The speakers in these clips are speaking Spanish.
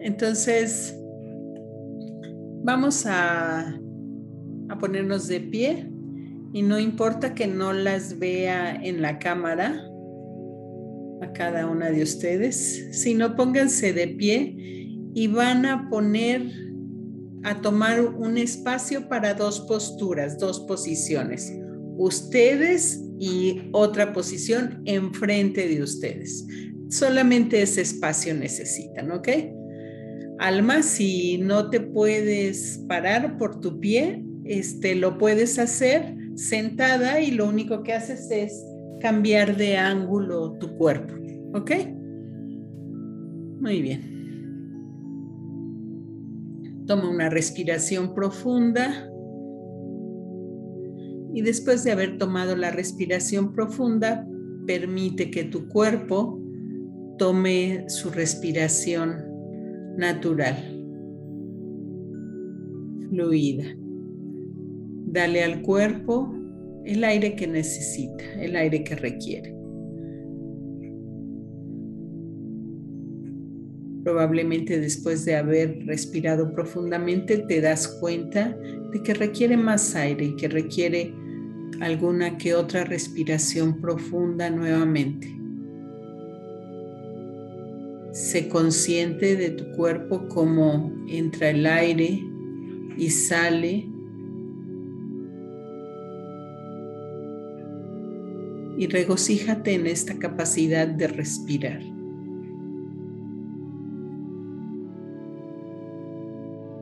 Entonces, vamos a, a ponernos de pie y no importa que no las vea en la cámara a cada una de ustedes, sino pónganse de pie y van a poner, a tomar un espacio para dos posturas, dos posiciones. Ustedes y otra posición enfrente de ustedes. Solamente ese espacio necesitan, ¿ok? Alma, si no te puedes parar por tu pie, este, lo puedes hacer sentada y lo único que haces es cambiar de ángulo tu cuerpo. ¿Ok? Muy bien. Toma una respiración profunda. Y después de haber tomado la respiración profunda, permite que tu cuerpo tome su respiración natural, fluida. Dale al cuerpo el aire que necesita, el aire que requiere. Probablemente después de haber respirado profundamente te das cuenta de que requiere más aire y que requiere alguna que otra respiración profunda nuevamente. Sé consciente de tu cuerpo como entra el aire y sale y regocíjate en esta capacidad de respirar.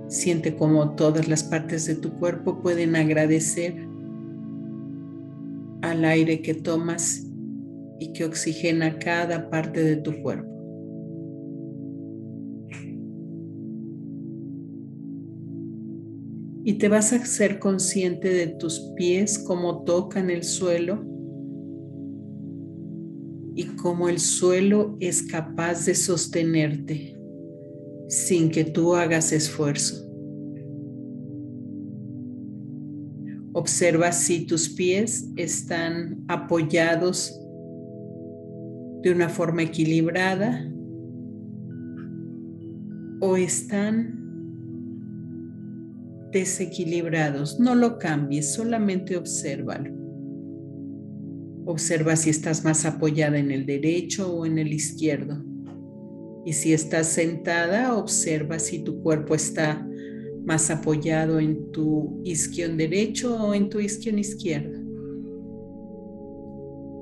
Siente como todas las partes de tu cuerpo pueden agradecer al aire que tomas y que oxigena cada parte de tu cuerpo. Y te vas a ser consciente de tus pies, cómo tocan el suelo y cómo el suelo es capaz de sostenerte sin que tú hagas esfuerzo. Observa si tus pies están apoyados de una forma equilibrada o están desequilibrados. No lo cambies, solamente obsérvalo. Observa si estás más apoyada en el derecho o en el izquierdo. Y si estás sentada, observa si tu cuerpo está más apoyado en tu isquion derecho o en tu isquion izquierdo.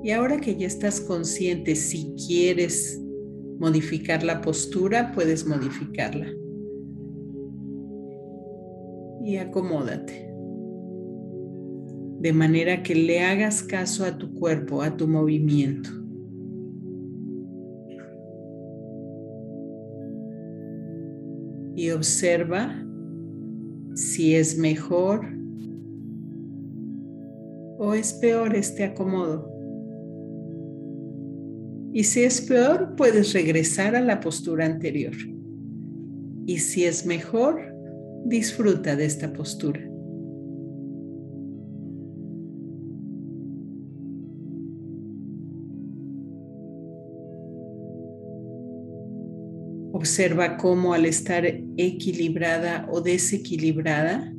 Y ahora que ya estás consciente, si quieres modificar la postura, puedes modificarla. Y acomódate de manera que le hagas caso a tu cuerpo, a tu movimiento. Y observa si es mejor o es peor este acomodo. Y si es peor, puedes regresar a la postura anterior. Y si es mejor, disfruta de esta postura. Observa cómo al estar equilibrada o desequilibrada,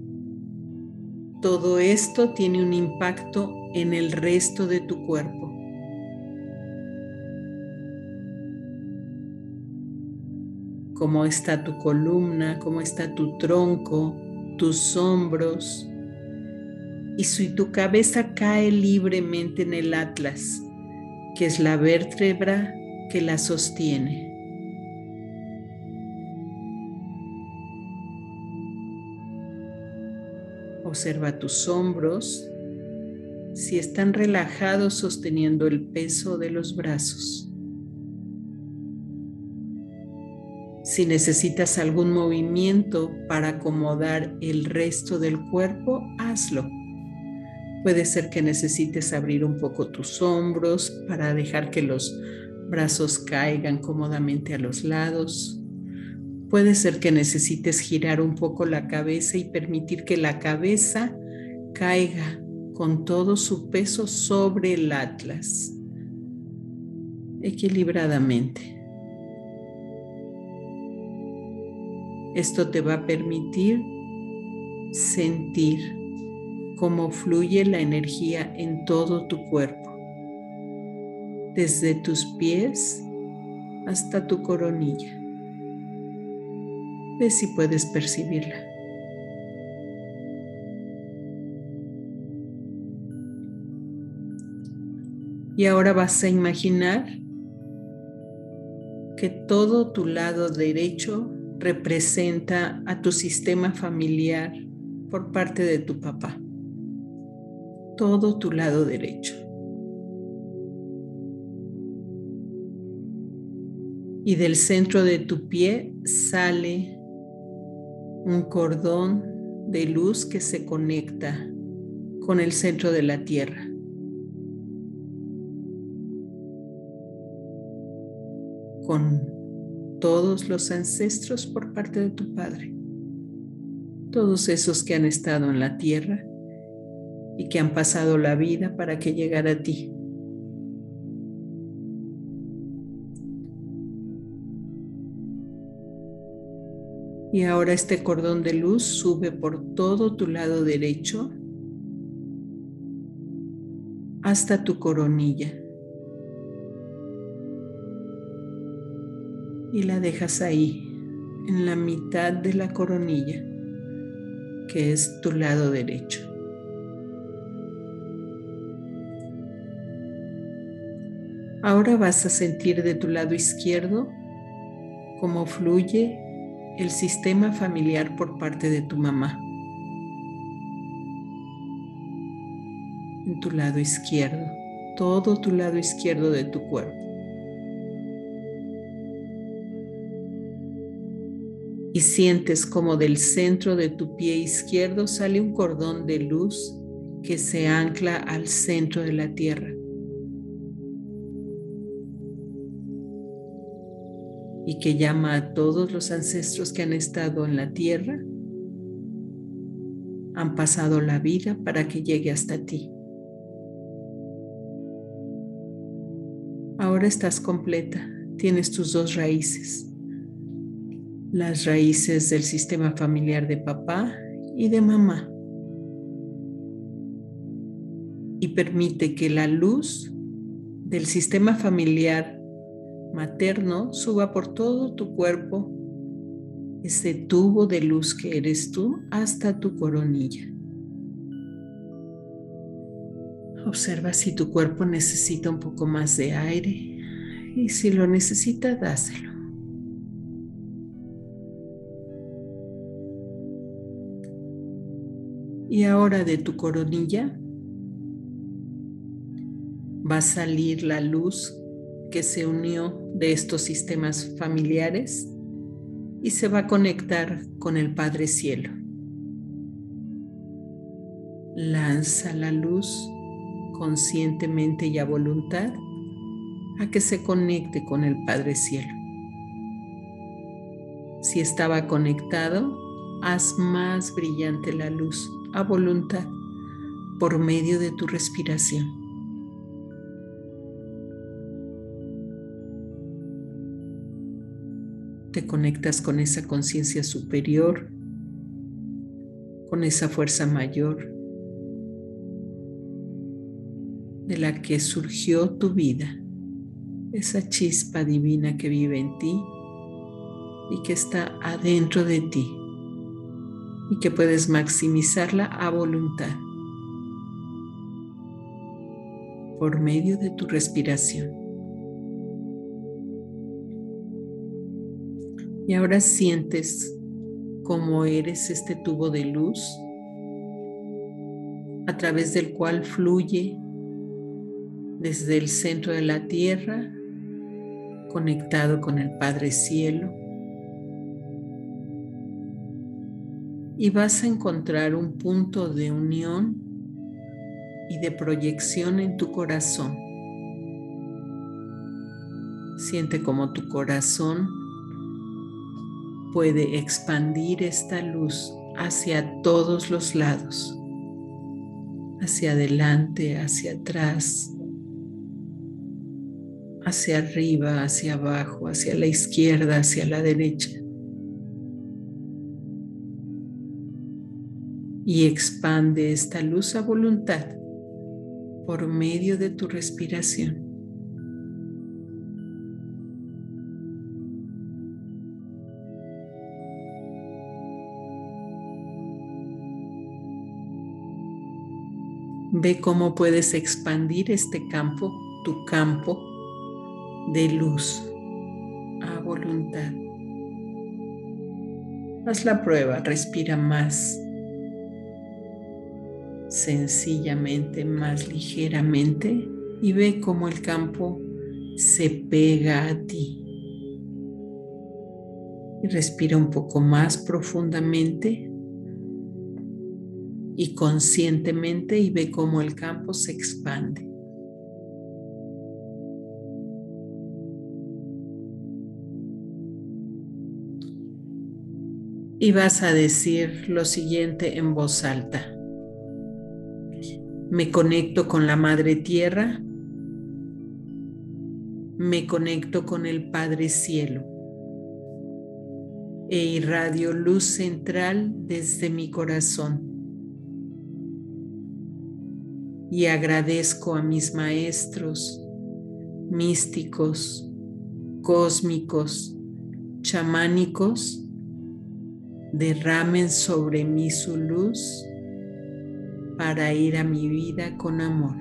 todo esto tiene un impacto en el resto de tu cuerpo. Cómo está tu columna, cómo está tu tronco, tus hombros. Y si tu cabeza cae libremente en el atlas, que es la vértebra que la sostiene. Observa tus hombros, si están relajados sosteniendo el peso de los brazos. Si necesitas algún movimiento para acomodar el resto del cuerpo, hazlo. Puede ser que necesites abrir un poco tus hombros para dejar que los brazos caigan cómodamente a los lados. Puede ser que necesites girar un poco la cabeza y permitir que la cabeza caiga con todo su peso sobre el atlas, equilibradamente. Esto te va a permitir sentir cómo fluye la energía en todo tu cuerpo, desde tus pies hasta tu coronilla. Ve si puedes percibirla. Y ahora vas a imaginar que todo tu lado derecho representa a tu sistema familiar por parte de tu papá. Todo tu lado derecho. Y del centro de tu pie sale un cordón de luz que se conecta con el centro de la tierra. con todos los ancestros por parte de tu Padre, todos esos que han estado en la tierra y que han pasado la vida para que llegara a ti. Y ahora este cordón de luz sube por todo tu lado derecho hasta tu coronilla. Y la dejas ahí, en la mitad de la coronilla, que es tu lado derecho. Ahora vas a sentir de tu lado izquierdo cómo fluye el sistema familiar por parte de tu mamá. En tu lado izquierdo, todo tu lado izquierdo de tu cuerpo. Y sientes como del centro de tu pie izquierdo sale un cordón de luz que se ancla al centro de la tierra. Y que llama a todos los ancestros que han estado en la tierra, han pasado la vida para que llegue hasta ti. Ahora estás completa, tienes tus dos raíces las raíces del sistema familiar de papá y de mamá. Y permite que la luz del sistema familiar materno suba por todo tu cuerpo, ese tubo de luz que eres tú, hasta tu coronilla. Observa si tu cuerpo necesita un poco más de aire y si lo necesita, dáselo. Y ahora de tu coronilla va a salir la luz que se unió de estos sistemas familiares y se va a conectar con el Padre Cielo. Lanza la luz conscientemente y a voluntad a que se conecte con el Padre Cielo. Si estaba conectado, haz más brillante la luz a voluntad por medio de tu respiración. Te conectas con esa conciencia superior, con esa fuerza mayor de la que surgió tu vida, esa chispa divina que vive en ti y que está adentro de ti y que puedes maximizarla a voluntad por medio de tu respiración. Y ahora sientes cómo eres este tubo de luz a través del cual fluye desde el centro de la tierra, conectado con el Padre Cielo y vas a encontrar un punto de unión y de proyección en tu corazón. Siente como tu corazón puede expandir esta luz hacia todos los lados, hacia adelante, hacia atrás, hacia arriba, hacia abajo, hacia la izquierda, hacia la derecha y expande esta luz a voluntad por medio de tu respiración. Ve cómo puedes expandir este campo, tu campo de luz a voluntad. Haz la prueba, respira más sencillamente, más ligeramente y ve cómo el campo se pega a ti. Y respira un poco más profundamente y conscientemente y ve cómo el campo se expande. Y vas a decir lo siguiente en voz alta. Me conecto con la Madre Tierra. Me conecto con el Padre Cielo. E irradio luz central desde mi corazón. Y agradezco a mis maestros, místicos, cósmicos, chamánicos, derramen sobre mí su luz para ir a mi vida con amor.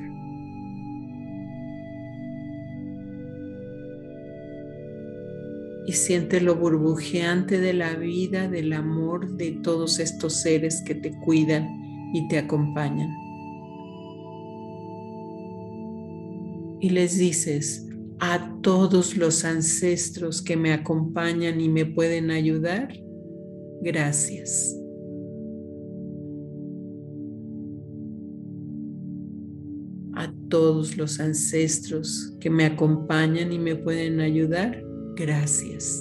Y siente lo burbujeante de la vida, del amor de todos estos seres que te cuidan y te acompañan. Y les dices a todos los ancestros que me acompañan y me pueden ayudar, gracias. Todos los ancestros que me acompañan y me pueden ayudar, gracias.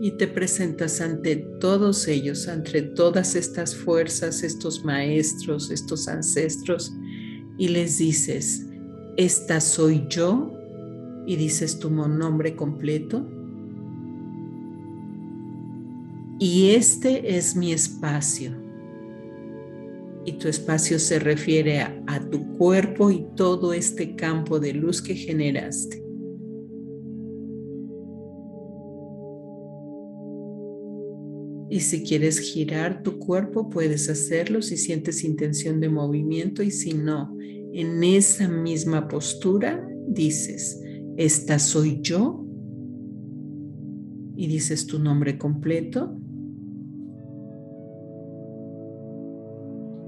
Y te presentas ante todos ellos, ante todas estas fuerzas, estos maestros, estos ancestros, y les dices, esta soy yo, y dices tu nombre completo, y este es mi espacio. Y tu espacio se refiere a, tu cuerpo y todo este campo de luz que generaste. Y si quieres girar tu cuerpo, puedes hacerlo si sientes intención de movimiento y si no, en esa misma postura dices, esta soy yo. Y dices tu nombre completo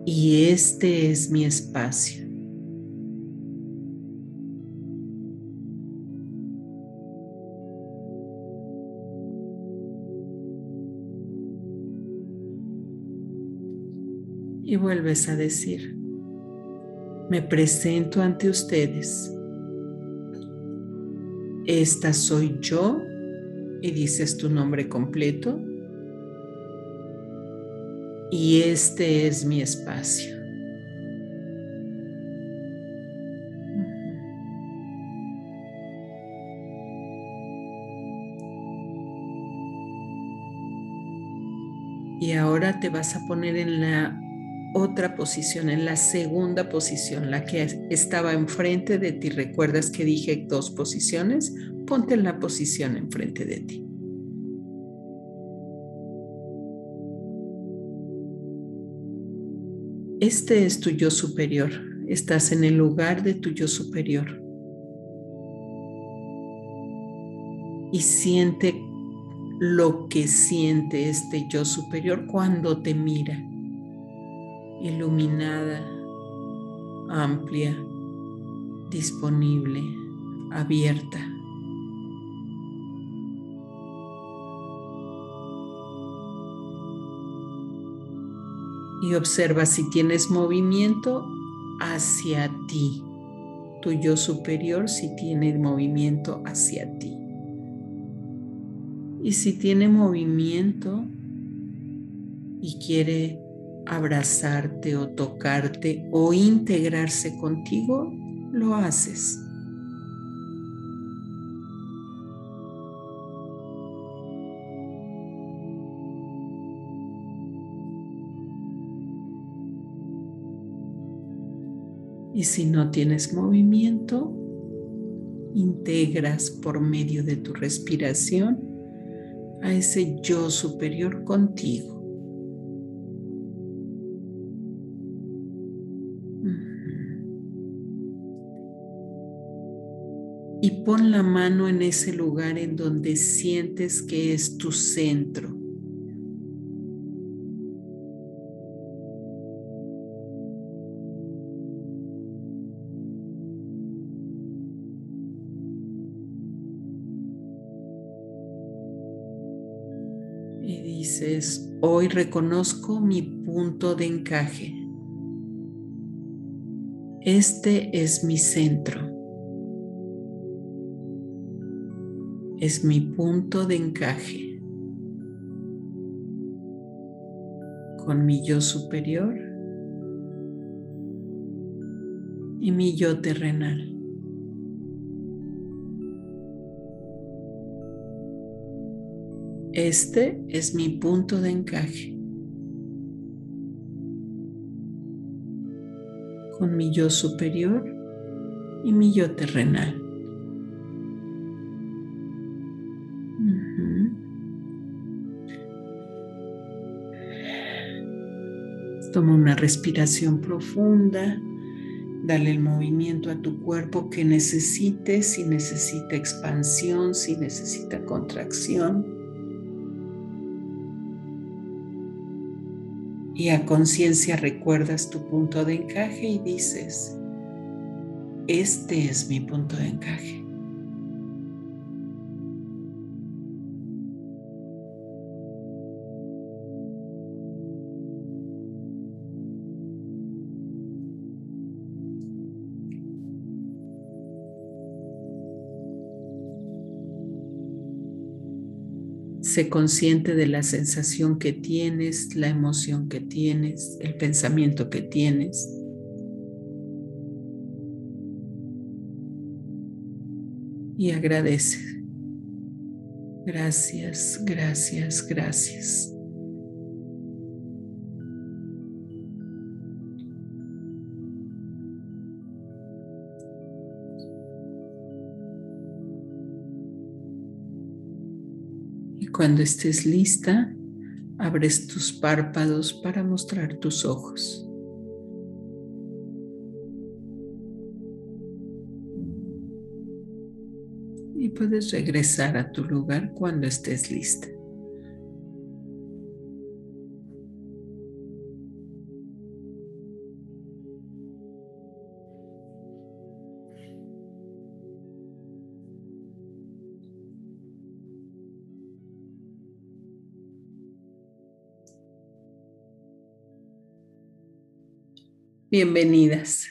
y este es mi espacio. Y vuelves a decir, me presento ante ustedes. Esta soy yo y dices tu nombre completo y este es mi espacio. Y ahora te vas a poner en la otra posición, en la segunda posición, la que estaba enfrente de ti. ¿Recuerdas que dije dos posiciones? Ponte en la posición enfrente de ti. Este es tu yo superior. Estás en el lugar de tu yo superior. Y siente lo que siente este yo superior cuando te mira. Iluminada, amplia, disponible, abierta. Y observa si tienes movimiento hacia ti. Tu yo superior si tiene movimiento hacia ti. Y si tiene movimiento y quiere abrazarte o tocarte o integrarse contigo, lo haces. Y si no tienes movimiento, integras por medio de tu respiración a ese yo superior contigo. Y pon la mano en ese lugar en donde sientes que es tu centro. Hoy reconozco mi punto de encaje. Este es mi centro. Es mi punto de encaje. Con mi yo superior y mi yo terrenal. Este es mi punto de encaje. Con mi yo superior y mi yo terrenal. Toma una respiración profunda. Dale el movimiento a tu cuerpo que necesites, si necesita expansión, si necesita contracción. Y a conciencia recuerdas tu punto de encaje y dices, este es mi punto de encaje. Sé consciente de la sensación que tienes, la emoción que tienes, el pensamiento que tienes. Y agradece. Gracias, gracias, gracias. Cuando estés lista, abres tus párpados para mostrar tus ojos. Y puedes regresar a tu lugar cuando estés lista. Bienvenidas.